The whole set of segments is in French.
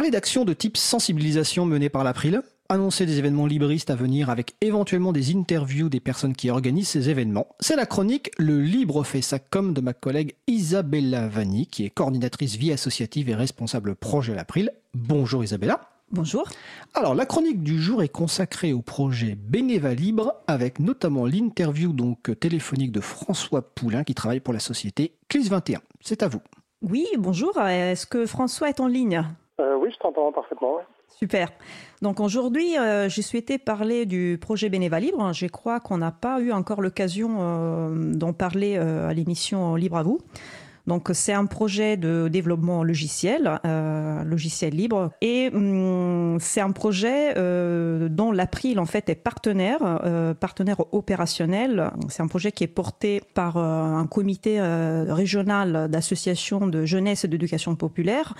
Parler d'actions de type sensibilisation menées par l'April, annoncer des événements libristes à venir avec éventuellement des interviews des personnes qui organisent ces événements. C'est la chronique Le Libre fait sa com de ma collègue Isabella Vanni, qui est coordinatrice vie associative et responsable projet l'April. Bonjour Isabella. Bonjour. Alors, la chronique du jour est consacrée au projet Bénéva Libre, avec notamment l'interview donc téléphonique de François Poulain, qui travaille pour la société CLIS 21. C'est à vous. Oui, bonjour. Est-ce que François est en ligne? Euh, Oui, je t'entends parfaitement. Super. Donc aujourd'hui, euh, j'ai souhaité parler du projet Bénéva Libre. Je crois qu'on n'a pas eu encore l'occasion euh, d'en parler à l'émission Libre à vous. Donc c'est un projet de développement logiciel, logiciel libre, et hum, c'est un projet dont l'April en fait est partenaire, partenaire opérationnel. C'est un projet qui est porté par un comité régional d'associations de jeunesse et d'éducation populaire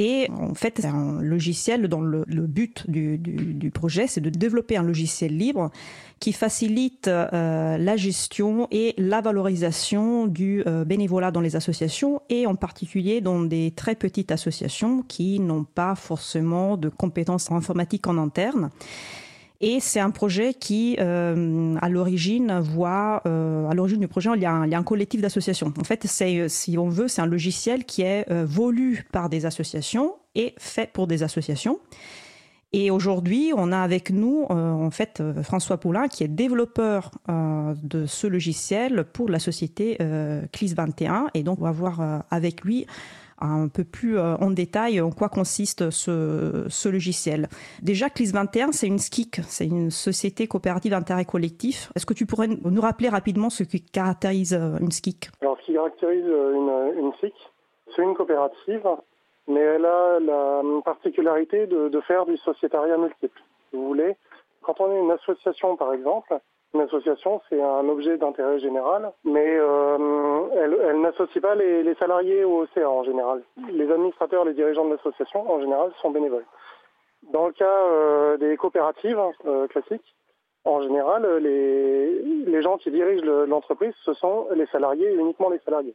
et en fait, c'est un logiciel dont le, but du, projet, c'est de développer un logiciel libre qui facilite euh, la gestion et la valorisation du euh, bénévolat dans les associations et en particulier dans des très petites associations qui n'ont pas forcément de compétences informatiques en interne. Et c'est un projet qui, euh, à l'origine, voit, euh, à l'origine du projet, il y a un, collectif d'associations. En fait, c'est, si on veut, c'est un logiciel qui est euh, voulu par des associations et fait pour des associations. Et aujourd'hui, on a avec nous, en fait, François Poulain, qui est développeur de ce logiciel pour la société CLIS 21. Et donc, on va voir avec lui un peu plus euh, en détail en quoi consiste ce, logiciel. Déjà, CLIS 21, c'est une SKIC, c'est une société coopérative d'intérêt collectif. Est-ce que tu pourrais nous rappeler rapidement ce qui caractérise euh, une SKIC Alors, ce qui caractérise euh, une, une SKIC, c'est une coopérative, mais elle a la particularité de, de faire du sociétariat multiple. Si vous voulez, quand on est une association, par exemple, une association, c'est un objet d'intérêt général, mais euh, elle, n'associe pas les, salariés au CA en général. Les administrateurs, les dirigeants de l'association, en général, sont bénévoles. Dans le cas euh, des coopératives euh, classiques, en général, les, les gens qui dirigent l'entreprise, ce sont les salariés, uniquement les salariés.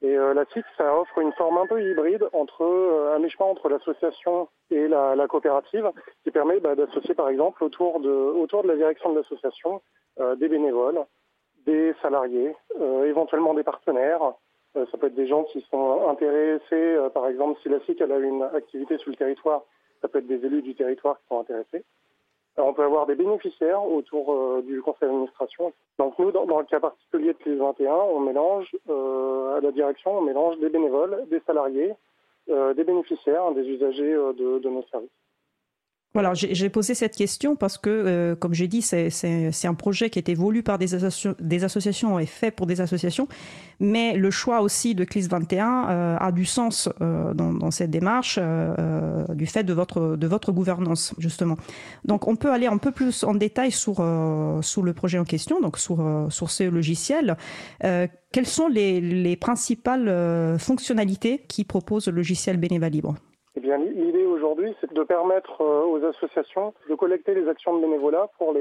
Et la CIC, ça offre une forme un peu hybride entre un mi entre l'association et la, coopérative, qui permet bah, d'associer par exemple autour de, autour de la direction de l'association euh, des bénévoles, des salariés, euh, éventuellement des partenaires. Euh, ça peut être des gens qui sont intéressés, par exemple, si la SIC a une activité sur le territoire, ça peut être des élus du territoire qui sont intéressés. On peut avoir des bénéficiaires autour du conseil d'administration. Donc nous, dans, le cas particulier de CLIS 21, on mélange à la direction, on mélange des bénévoles, des salariés, des bénéficiaires, des usagers de nos services. Voilà, j'ai posé cette question parce que, euh, comme j'ai dit, c'est un projet qui a été voulu par des, associations et fait pour des associations, mais le choix aussi de CLIS 21 euh, a du sens euh, dans, cette démarche du fait de votre, de votre gouvernance, justement. Donc, on peut aller un peu plus en détail sur, sur le projet en question, donc sur, sur ce logiciel. quelles sont les, les principales fonctionnalités qui propose le logiciel Bénéva Libre? Eh aujourd'hui, c'est de permettre euh, aux associations de collecter les actions de bénévolat pour,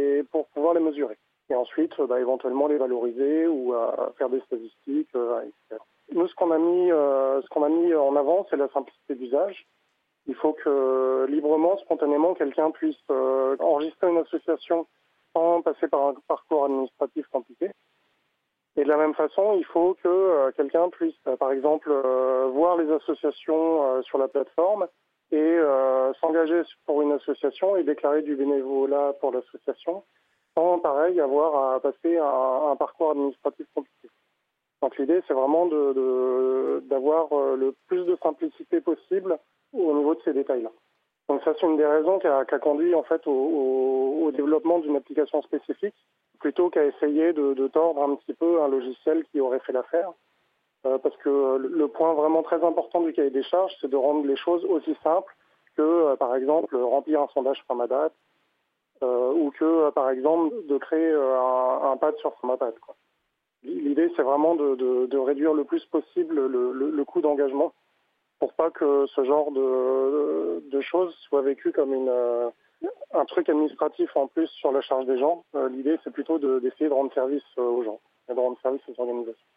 pouvoir les mesurer. Et ensuite, euh, bah, éventuellement les valoriser ou à faire des statistiques, euh. Nous, ce qu'on a mis, ce qu'on a mis en avant, c'est la simplicité d'usage. Il faut que librement, spontanément, quelqu'un puisse enregistrer une association sans passer par un parcours administratif compliqué. Et de la même façon, il faut que euh, quelqu'un puisse, euh, par exemple, euh, voir les associations sur la plateforme et s'engager pour une association et déclarer du bénévolat pour l'association, sans, pareil, avoir à passer un, un parcours administratif compliqué. Donc l'idée, c'est vraiment d'avoir de, le plus de simplicité possible au niveau de ces détails-là. Donc ça, c'est une des raisons qui a, conduit en fait au, au développement d'une application spécifique plutôt qu'à essayer de, tordre un petit peu un logiciel qui aurait fait l'affaire. Euh, parce que le point vraiment très important du cahier des charges, c'est de rendre les choses aussi simples que, euh, par exemple, remplir un sondage Framadat euh, ou que, par exemple, de créer un, pad sur Framadat. L'idée, c'est vraiment de, réduire le plus possible le, coût d'engagement pour pas que ce genre de, choses soit vécu comme un truc administratif en plus sur la charge des gens. Euh, l'idée, c'est plutôt d'essayer de, rendre service euh, aux gens, et de rendre service aux organisations.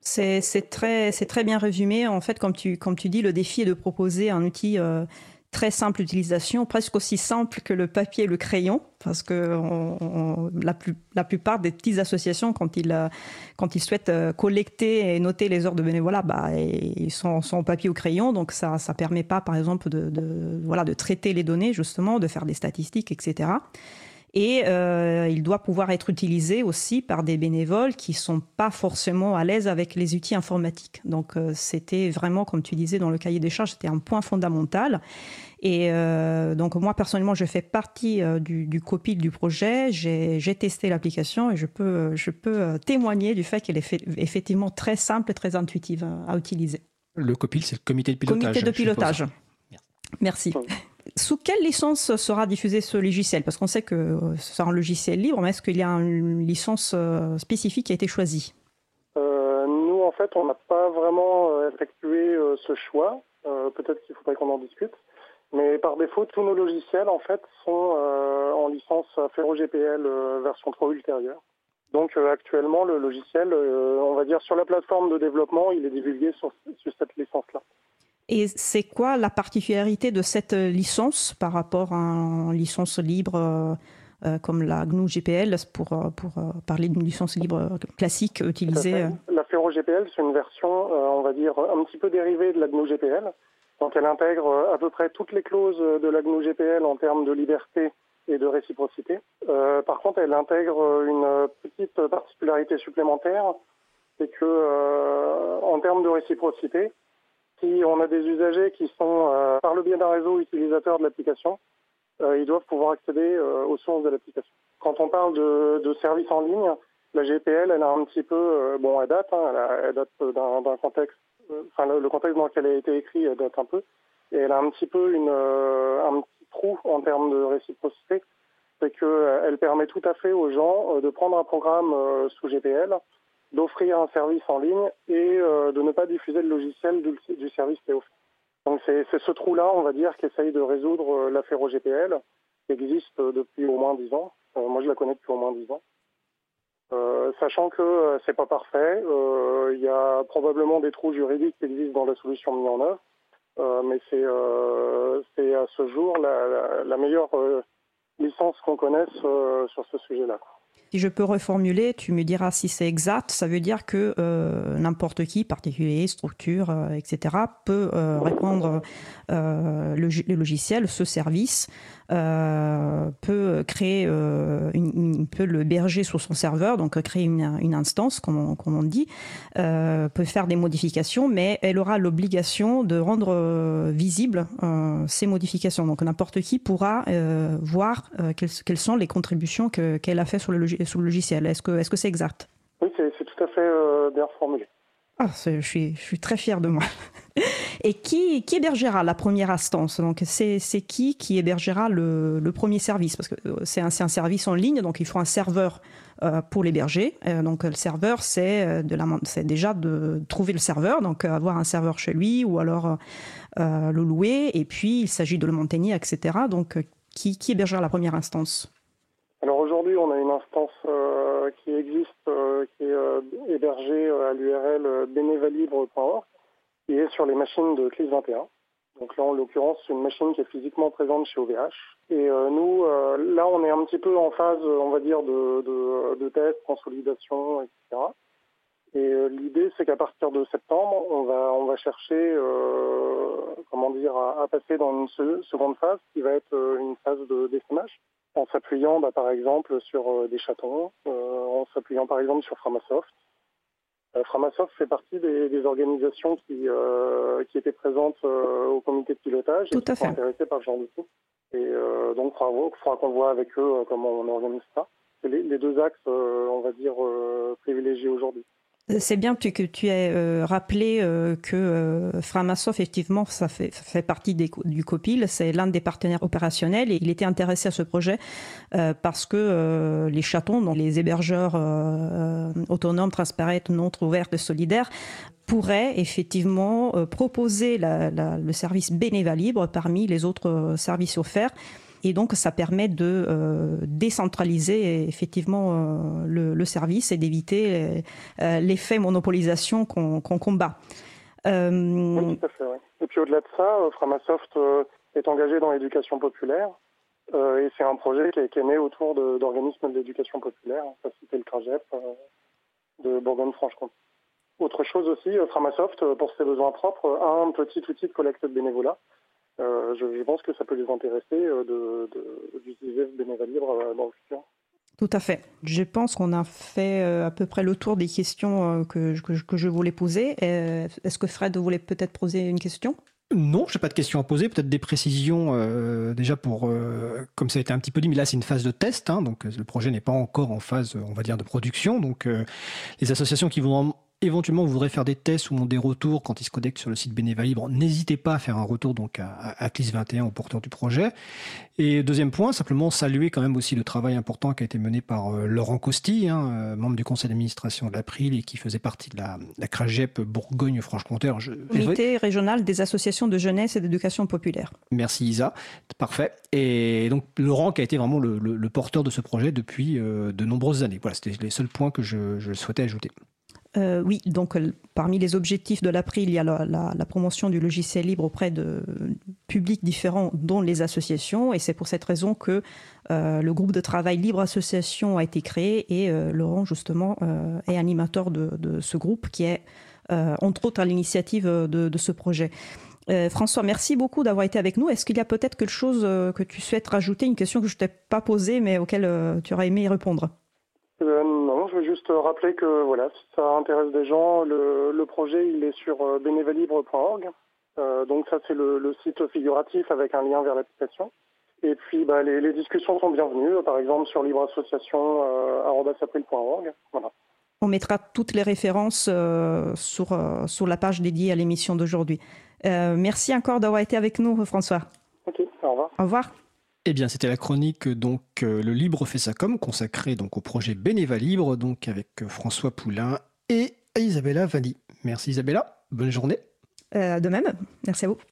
C'est très, bien résumé. En fait, comme tu, dis, le défi est de proposer un outil euh, très simple d'utilisation, presque aussi simple que le papier et le crayon, parce que la, plupart des petites associations, quand ils, euh, souhaitent euh, collecter et noter les heures de bénévolat, bah, ils sont, au papier ou crayon, donc ça ne permet pas, par exemple, de traiter les données, justement, de faire des statistiques, etc. Et euh, il doit pouvoir être utilisé aussi par des bénévoles qui sont pas forcément à l'aise avec les outils informatiques. Donc euh, c'était vraiment, comme tu disais dans le cahier des charges, c'était un point fondamental. Et euh, donc moi personnellement, je fais partie du, du copil du projet. J'ai testé l'application et je peux, je peux témoigner du fait qu'elle est effectivement très simple et très intuitive à utiliser. Le copil, c'est le comité de pilotage. Comité de pilotage. Merci. Sous quelle licence sera diffusé ce logiciel? Parce qu'on sait que c'est un logiciel libre, mais est-ce qu'il y a une licence euh, spécifique qui a été choisie? Euh, Nous, en fait, on n'a pas vraiment euh, effectué ce choix. Peut-être qu'il faudrait qu'on en discute. Mais par défaut, tous nos logiciels, en fait, sont en licence FerroGPL version 3 ultérieure. Donc actuellement, le logiciel, on va dire sur la plateforme de développement, il est divulgué sur cette licence-là. Et c'est quoi la particularité de cette licence par rapport à une licence libre euh, euh, comme la GNU GPL pour, euh, pour parler d'une licence libre classique utilisée La Ferro GPL, c'est une version, on va dire, un petit peu dérivée de la GNU GPL. Donc elle intègre à peu près toutes les clauses de la GNU GPL en termes de liberté et de réciprocité. par contre, elle intègre une petite particularité supplémentaire, c'est que en termes de réciprocité, si on a des usagers qui sont, euh, par le biais d'un réseau utilisateur de l'application, euh, ils doivent pouvoir accéder euh, aux sources de l'application. Quand on parle de, de, services en ligne, la GPL, elle a un petit peu, bon, elle date, hein, elle, date d'un contexte, enfin le, contexte dans lequel elle a été écrite, elle date un peu, et elle a un petit peu une, un petit trou en termes de réciprocité, c'est qu'elle permet tout à fait aux gens de prendre un programme sous GPL, d'offrir un service en ligne et euh, de ne pas diffuser le logiciel du, service qui est offert. Donc c'est ce trou-là, on va dire, qu'essaye de résoudre euh, l'affaire GPL, qui existe depuis au moins 10 ans. Euh, moi, je la connais depuis au moins 10 ans. sachant que c'est pas parfait, il y a probablement des trous juridiques qui existent dans la solution mise en œuvre, mais c'est à ce jour la, la meilleure licence qu'on connaisse sur ce sujet-là. Si je peux reformuler, tu me diras si c'est exact. Ça veut dire que euh, n'importe qui, particulier, structure, euh, etc., peut euh, répondre le, le, logiciel, ce service, euh, peut créer, euh, une, peut le berger sur son serveur, donc créer une, une instance, comme on, comme on dit, euh, peut faire des modifications, mais elle aura l'obligation de rendre euh, visibles euh, ces modifications. Donc n'importe qui pourra voir quelles, quelles, sont les contributions qu'elle a fait sur le, sur le logiciel. Est-ce que c'est exact? Oui, c'est tout à fait bien formulé. Ah, je suis, je suis très fière de moi. Et qui, hébergera la première instance? Donc, c'est qui qui hébergera le, premier service? Parce que euh, c'est un, service en ligne, donc il faut un serveur euh, pour l'héberger. Euh, donc, le serveur, c'est déjà de trouver le serveur, donc avoir un serveur chez lui ou alors le louer. Et puis, il s'agit de le maintenir, etc. Donc, qui, qui hébergera la première instance? Alors, aujourd'hui, on a une instance qui existe, qui est hébergée à l'URL bénévalibre.org est sur les machines de CLIS 21. Donc là, en l'occurrence, c'est une machine qui est physiquement présente chez OVH. Et euh, nous, euh, là, on est un petit peu en phase, on va dire, de, de, de test, consolidation, etc. Et euh, l'idée, c'est qu'à partir de septembre, on va, on va chercher, comment dire, à, passer dans une seconde phase, qui va être une phase de d'essaimage, en s'appuyant, bah, par exemple, sur des chatons, en s'appuyant, par exemple, sur Framasoft, Framasoft fait partie des, organisations qui, euh, qui étaient présentes euh, au comité de pilotage et qui sont intéressées par ce genre d'outils. Et donc, il faudra, qu'on voit avec eux comment on organise ça. C'est les, deux axes, on va dire, privilégiés aujourd'hui. C'est bien que tu aies euh, rappelé euh, que euh, effectivement, ça fait, partie des, du COPIL, c'est l'un des partenaires opérationnels et il était intéressé à ce projet parce que les chatons, donc les hébergeurs autonomes, transparents, non ouverts et solidaires, pourraient effectivement proposer le service bénévole libre parmi les autres services offerts et donc, ça permet de euh, décentraliser effectivement euh, le, service et d'éviter euh, l'effet monopolisation qu'on combat. Oui, tout à fait. Et puis au-delà de ça, Framasoft est engagé dans l'éducation populaire. et c'est un projet qui est, né autour d'organismes d'éducation populaire. Ça cité le CRAGEP de Bourgogne-Franche-Comté. Autre chose aussi, Framasoft, pour ses besoins propres, a un petit outil de collecte de bénévolat. Je, pense que ça peut les intéresser d'utiliser de, ce bénévolat libre dans le futur. Tout à fait. Je pense qu'on a fait euh, à peu près le tour des questions euh, que, que, je voulais poser. Euh, est-ce que Fred voulait peut-être poser une question? Non, je n'ai pas de questions à poser, peut-être des précisions déjà pour, comme ça a été un petit peu dit, mais là c'est une phase de test, hein, donc le projet n'est pas encore en phase, on va dire, de production. Donc les associations qui vont éventuellement vous voudrez faire des tests ou des retours quand ils se connectent sur le site Bénéva Libre, n'hésitez pas à faire un retour donc à, à CLIS21 au porteur du projet. Et deuxième point, simplement saluer quand même aussi le travail important qui a été mené par euh, Laurent Costi, hein, euh, membre du conseil d'administration de l'April et qui faisait partie de la, la CRAGEP Bourgogne-Franche-Comté. Comité régional des associations de jeunesse et d'éducation populaire. Merci Isa, parfait. Et donc Laurent qui a été vraiment le, le, porteur de ce projet depuis euh, de nombreuses années. Voilà, c'était les seuls points que je, je souhaitais ajouter. Euh, oui, donc euh, parmi les objectifs de l'April, il y a la, promotion du logiciel libre auprès de publics différents, dont les associations. Et c'est pour cette raison que euh, le groupe de travail Libre Association a été créé et Laurent, justement, est animateur de, ce groupe qui est, entre autres, à l'initiative de, ce projet. François, merci beaucoup d'avoir été avec nous. Est-ce qu'il y a peut-être quelque chose que tu souhaites rajouter, une question que je ne t'ai pas posée, mais auquel tu aurais aimé y répondre veux juste rappeler que voilà, si ça intéresse des gens, le, projet il est sur euh, bénévalibre.org. Euh, donc ça c'est le, site figuratif avec un lien vers l'application. Et puis bah, les, discussions sont bienvenues, par exemple sur libreassociation.org. Voilà. On mettra toutes les références sur, sur la page dédiée à l'émission d'aujourd'hui. merci encore d'avoir été avec nous, François. Ok, au revoir. Au revoir. Eh bien, c'était la chronique donc euh, le Libre fait ça comme consacré donc au projet Bénéva Libre donc avec euh, François Poulain et Isabella Vanni. Merci Isabella, bonne journée. Euh, de même, merci à vous.